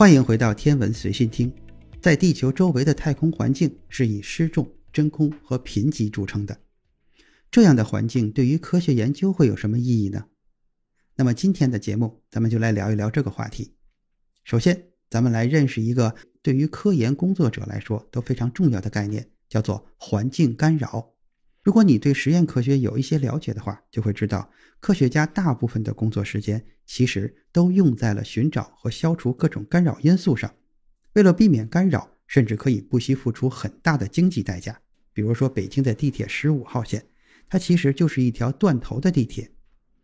欢迎回到天文随心听。在地球周围的太空环境是以失重、真空和贫瘠著称的。这样的环境对于科学研究会有什么意义呢？那么今天的节目，咱们就来聊一聊这个话题。首先，咱们来认识一个对于科研工作者来说都非常重要的概念，叫做环境干扰。如果你对实验科学有一些了解的话，就会知道，科学家大部分的工作时间其实都用在了寻找和消除各种干扰因素上。为了避免干扰，甚至可以不惜付出很大的经济代价。比如说，北京的地铁十五号线，它其实就是一条断头的地铁。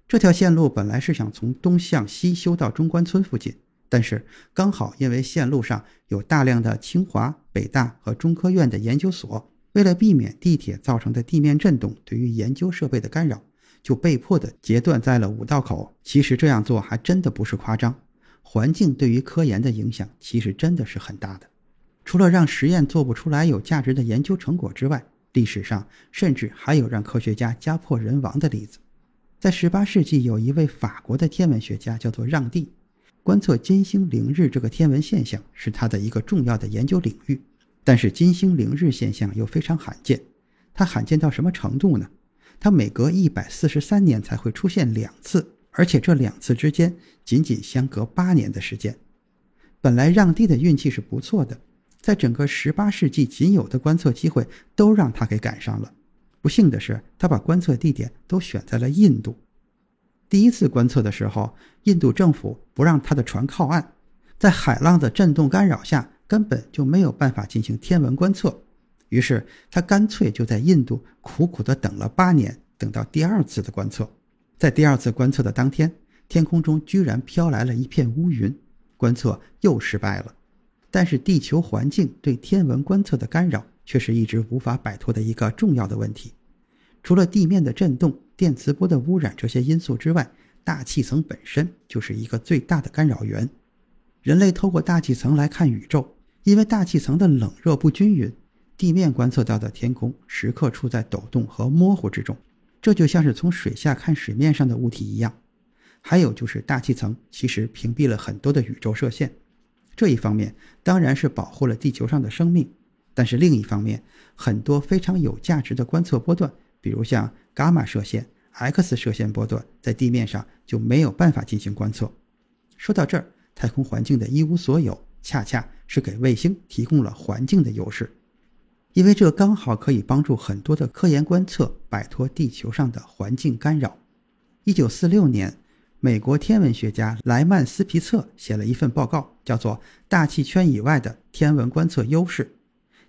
这条线路本来是想从东向西修到中关村附近。但是刚好因为线路上有大量的清华、北大和中科院的研究所，为了避免地铁造成的地面震动对于研究设备的干扰，就被迫的截断在了五道口。其实这样做还真的不是夸张，环境对于科研的影响其实真的是很大的。除了让实验做不出来有价值的研究成果之外，历史上甚至还有让科学家家破人亡的例子。在18世纪，有一位法国的天文学家叫做让地。观测金星凌日这个天文现象是他的一个重要的研究领域，但是金星凌日现象又非常罕见。它罕见到什么程度呢？它每隔一百四十三年才会出现两次，而且这两次之间仅仅相隔八年的时间。本来让地的运气是不错的，在整个十八世纪仅有的观测机会都让他给赶上了。不幸的是，他把观测地点都选在了印度。第一次观测的时候，印度政府不让他的船靠岸，在海浪的震动干扰下，根本就没有办法进行天文观测。于是他干脆就在印度苦苦地等了八年，等到第二次的观测。在第二次观测的当天，天空中居然飘来了一片乌云，观测又失败了。但是地球环境对天文观测的干扰，却是一直无法摆脱的一个重要的问题。除了地面的震动、电磁波的污染这些因素之外，大气层本身就是一个最大的干扰源。人类透过大气层来看宇宙，因为大气层的冷热不均匀，地面观测到的天空时刻处在抖动和模糊之中，这就像是从水下看水面上的物体一样。还有就是大气层其实屏蔽了很多的宇宙射线，这一方面当然是保护了地球上的生命，但是另一方面，很多非常有价值的观测波段。比如像伽马射线、X 射线波段，在地面上就没有办法进行观测。说到这儿，太空环境的一无所有，恰恰是给卫星提供了环境的优势，因为这刚好可以帮助很多的科研观测摆脱地球上的环境干扰。一九四六年，美国天文学家莱曼斯皮策写了一份报告，叫做《大气圈以外的天文观测优势》。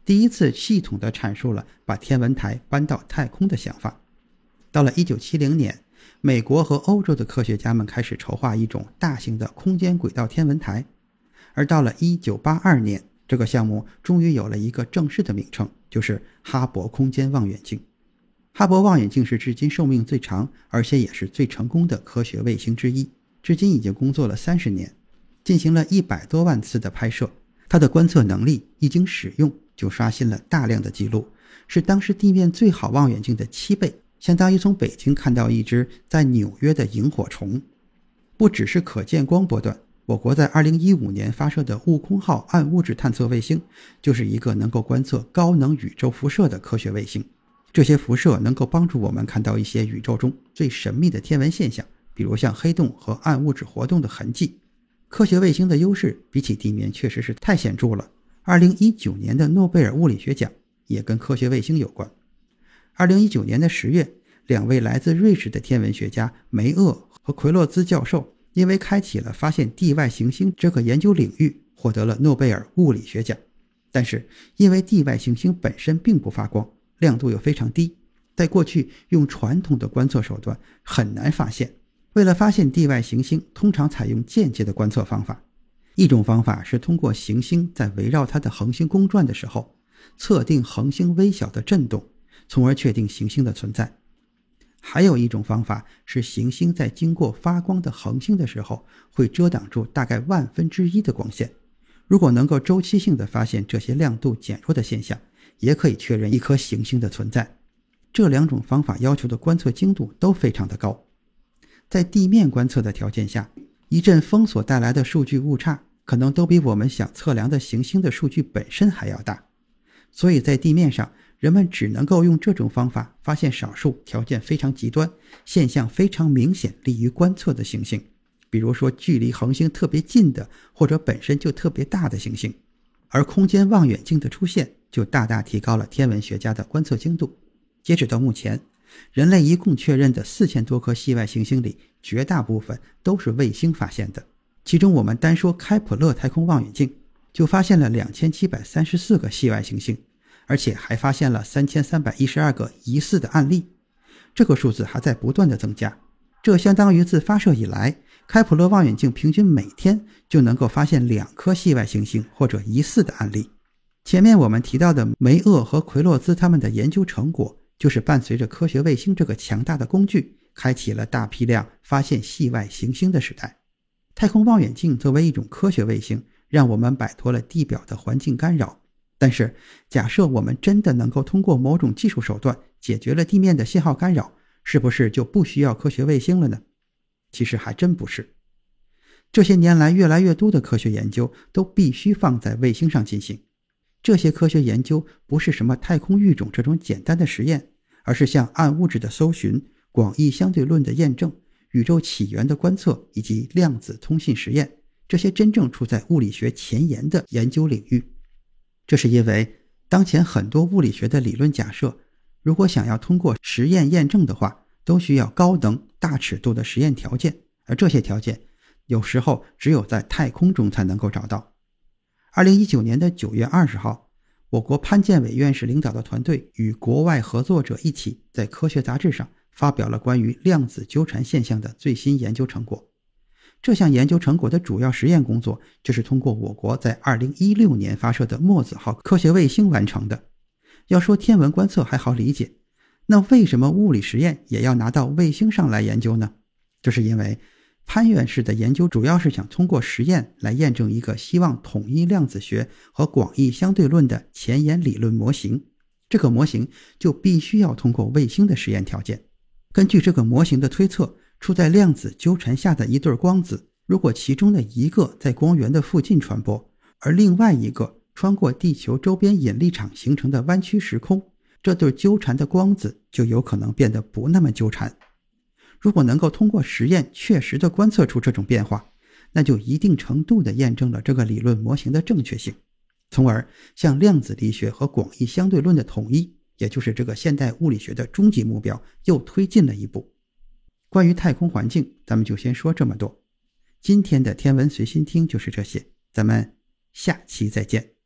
第一次系统地阐述了把天文台搬到太空的想法。到了1970年，美国和欧洲的科学家们开始筹划一种大型的空间轨道天文台。而到了1982年，这个项目终于有了一个正式的名称，就是哈勃空间望远镜。哈勃望远镜是至今寿命最长，而且也是最成功的科学卫星之一。至今已经工作了三十年，进行了一百多万次的拍摄。它的观测能力一经使用。就刷新了大量的记录，是当时地面最好望远镜的七倍，相当于从北京看到一只在纽约的萤火虫。不只是可见光波段，我国在2015年发射的悟空号暗物质探测卫星，就是一个能够观测高能宇宙辐射的科学卫星。这些辐射能够帮助我们看到一些宇宙中最神秘的天文现象，比如像黑洞和暗物质活动的痕迹。科学卫星的优势比起地面确实是太显著了。二零一九年的诺贝尔物理学奖也跟科学卫星有关。二零一九年的十月，两位来自瑞士的天文学家梅厄和奎洛兹教授，因为开启了发现地外行星这个研究领域，获得了诺贝尔物理学奖。但是，因为地外行星本身并不发光，亮度又非常低，在过去用传统的观测手段很难发现，为了发现地外行星，通常采用间接的观测方法。一种方法是通过行星在围绕它的恒星公转的时候，测定恒星微小的震动，从而确定行星的存在。还有一种方法是，行星在经过发光的恒星的时候，会遮挡住大概万分之一的光线。如果能够周期性的发现这些亮度减弱的现象，也可以确认一颗行星的存在。这两种方法要求的观测精度都非常的高。在地面观测的条件下，一阵风所带来的数据误差。可能都比我们想测量的行星的数据本身还要大，所以在地面上，人们只能够用这种方法发现少数条件非常极端、现象非常明显、利于观测的行星，比如说距离恒星特别近的或者本身就特别大的行星。而空间望远镜的出现，就大大提高了天文学家的观测精度。截止到目前，人类一共确认的四千多颗系外行星里，绝大部分都是卫星发现的。其中，我们单说开普勒太空望远镜，就发现了两千七百三十四个系外行星，而且还发现了三千三百一十二个疑似的案例。这个数字还在不断的增加。这相当于自发射以来，开普勒望远镜平均每天就能够发现两颗系外行星或者疑似的案例。前面我们提到的梅厄和奎洛兹他们的研究成果，就是伴随着科学卫星这个强大的工具，开启了大批量发现系外行星的时代。太空望远镜作为一种科学卫星，让我们摆脱了地表的环境干扰。但是，假设我们真的能够通过某种技术手段解决了地面的信号干扰，是不是就不需要科学卫星了呢？其实还真不是。这些年来，越来越多的科学研究都必须放在卫星上进行。这些科学研究不是什么太空育种这种简单的实验，而是像暗物质的搜寻、广义相对论的验证。宇宙起源的观测以及量子通信实验，这些真正处在物理学前沿的研究领域。这是因为当前很多物理学的理论假设，如果想要通过实验验证的话，都需要高能、大尺度的实验条件，而这些条件有时候只有在太空中才能够找到。二零一九年的九月二十号，我国潘建伟院士领导的团队与国外合作者一起在科学杂志上。发表了关于量子纠缠现象的最新研究成果。这项研究成果的主要实验工作就是通过我国在2016年发射的墨子号科学卫星完成的。要说天文观测还好理解，那为什么物理实验也要拿到卫星上来研究呢？这是因为潘院士的研究主要是想通过实验来验证一个希望统一量子学和广义相对论的前沿理论模型。这个模型就必须要通过卫星的实验条件。根据这个模型的推测，处在量子纠缠下的一对光子，如果其中的一个在光源的附近传播，而另外一个穿过地球周边引力场形成的弯曲时空，这对纠缠的光子就有可能变得不那么纠缠。如果能够通过实验确实的观测出这种变化，那就一定程度的验证了这个理论模型的正确性，从而向量子力学和广义相对论的统一。也就是这个现代物理学的终极目标又推进了一步。关于太空环境，咱们就先说这么多。今天的天文随心听就是这些，咱们下期再见。